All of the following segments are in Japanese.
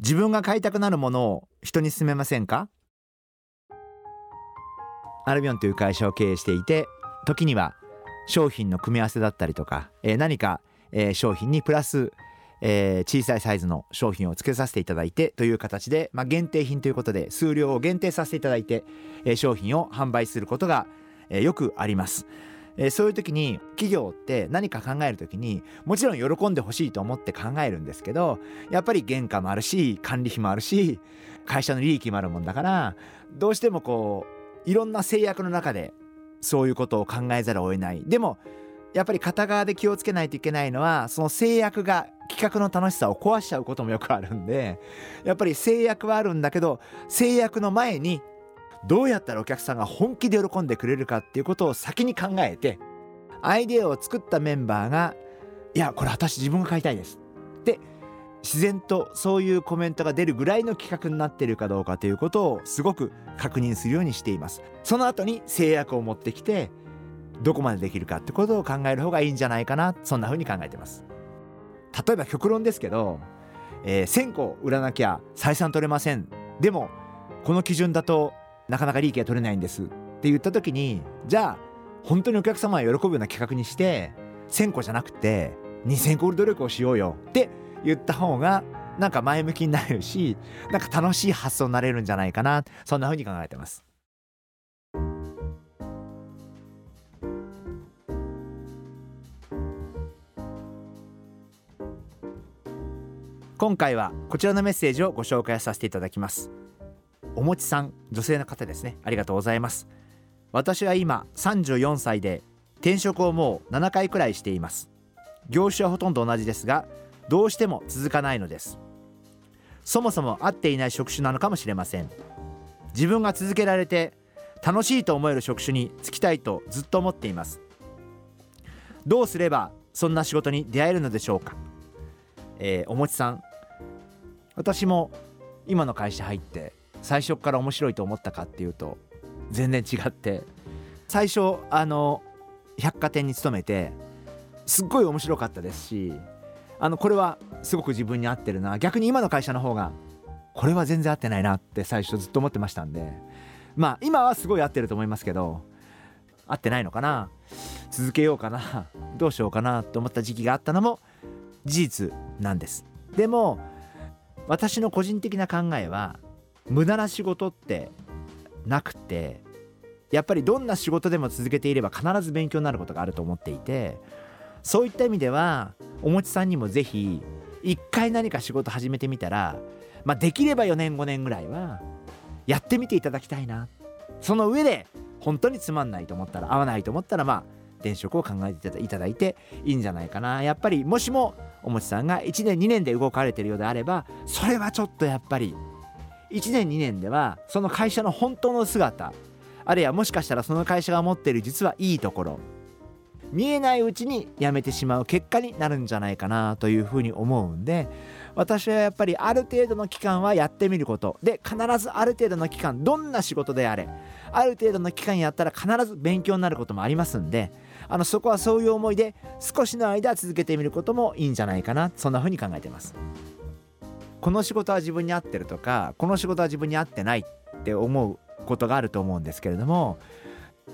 自分が買いたくなるものを人に勧めませんか？アルビオンという会社を経営していて時には商品の組み合わせだったりとか、えー、何か、えー、商品にプラス、えー、小さいサイズの商品を付けさせていただいてという形で、まあ、限定品ということで数量を限定させていただいて、えー、商品を販売することが、えー、よくあります。えそういう時に企業って何か考える時にもちろん喜んでほしいと思って考えるんですけどやっぱり原価もあるし管理費もあるし会社の利益もあるもんだからどうしてもこういろんな制約の中でそういうことを考えざるを得ない。でもやっぱり片側で気をつけないといけないのはその制約が企画の楽しさを壊しちゃうこともよくあるんでやっぱり制約はあるんだけど制約の前にどうやったらお客さんが本気で喜んでくれるかっていうことを先に考えてアイデアを作ったメンバーが「いやこれ私自分が買いたいです」って自然とそういうコメントが出るぐらいの企画になっているかどうかということをすごく確認するようにしています。その後に制約を持ってきてどこまでできるかってことを考える方がいいんじゃないかなそんな風に考えてます。例えば極論ですけど、えー、1000個売らなきゃ採算取れません。でもこの基準だとなかなか利益が取れないんです。って言った時にじゃあ本当にお客様が喜ぶような企画にして1000個じゃなくて2000個売る努力をしようよ。って言った方がなんか前向きになれるしなんか楽しい発想になれるんじゃないかな。そんな風に考えてます。今回はこちらのメッセージをご紹介させていただきます。おもちさん女性の方ですね。ありがとうございます。私は今34歳で転職をもう7回くらいしています。業種はほとんど同じですがどうしても続かないのです。そもそも合っていない職種なのかもしれません。自分が続けられて楽しいと思える職種に就きたいとずっと思っています。どうすればそんな仕事に出会えるのでしょうか。えー、おもちさん私も今の会社入って最初から面白いと思ったかっていうと全然違って。最初あの百貨店に勤めてすっごい面白かったですしあのこれはすごく自分に合ってるな。逆に今の会社の方がこれは全然合ってないなって最初ずっと思ってましたんで。まあ今はすごい合ってると思いますけど合ってないのかな。続けようかな。どうしようかなと思った時期があったのも事実なんです。でも私の個人的な考えは無駄な仕事ってなくてやっぱりどんな仕事でも続けていれば必ず勉強になることがあると思っていてそういった意味ではおもちさんにも是非一回何か仕事始めてみたら、まあ、できれば4年5年ぐらいはやってみていただきたいな。その上で本当につまんないと思ったら合わないと思ったらまあ転職を考えていただいていいんじゃないかな。やっぱりもしもおもちさんが1年2年で動かれてるようであればそれはちょっとやっぱり1年2年ではその会社の本当の姿あるいはもしかしたらその会社が持っている実はいいところ見えないうちに辞めてしまう結果になるんじゃないかなというふうに思うんで私はやっぱりある程度の期間はやってみることで必ずある程度の期間どんな仕事であれある程度の期間やったら必ず勉強になることもありますんであのそこはそういう思いで少しの間続けてみることもいいんじゃないかなそんなふうに考えてます。この仕事は自分に合ってるとかこの仕事は自分に合ってないって思うことがあると思うんですけれども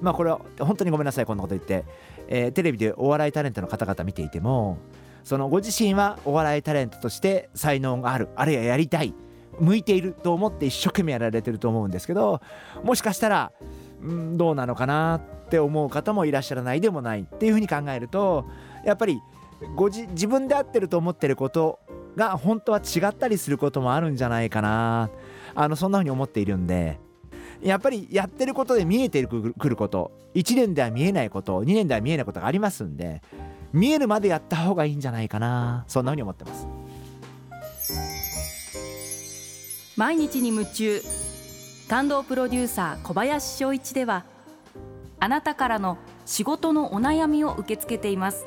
まあこれは本当にごめんなさいこんなこと言って、えー、テレビでお笑いタレントの方々見ていてもそのご自身はお笑いタレントとして才能があるあるいはやりたい向いていると思って一生懸命やられてると思うんですけどもしかしたらんどうなのかなって思う方もいらっしゃらないでもないっていうふうに考えるとやっぱりご自自分で合ってると思ってることが本当は違ったりすることもあるんじゃないかな。あのそんな風に思っているんでやっぱりやってることで見えてくること1年では見えないこと2年では見えないことがありますんで見えるまでやった方がいいんじゃないかな。そんな風に思ってます。毎日に夢中。感動プロデューサー小林翔一ではあなたからの仕事のお悩みを受け付けています。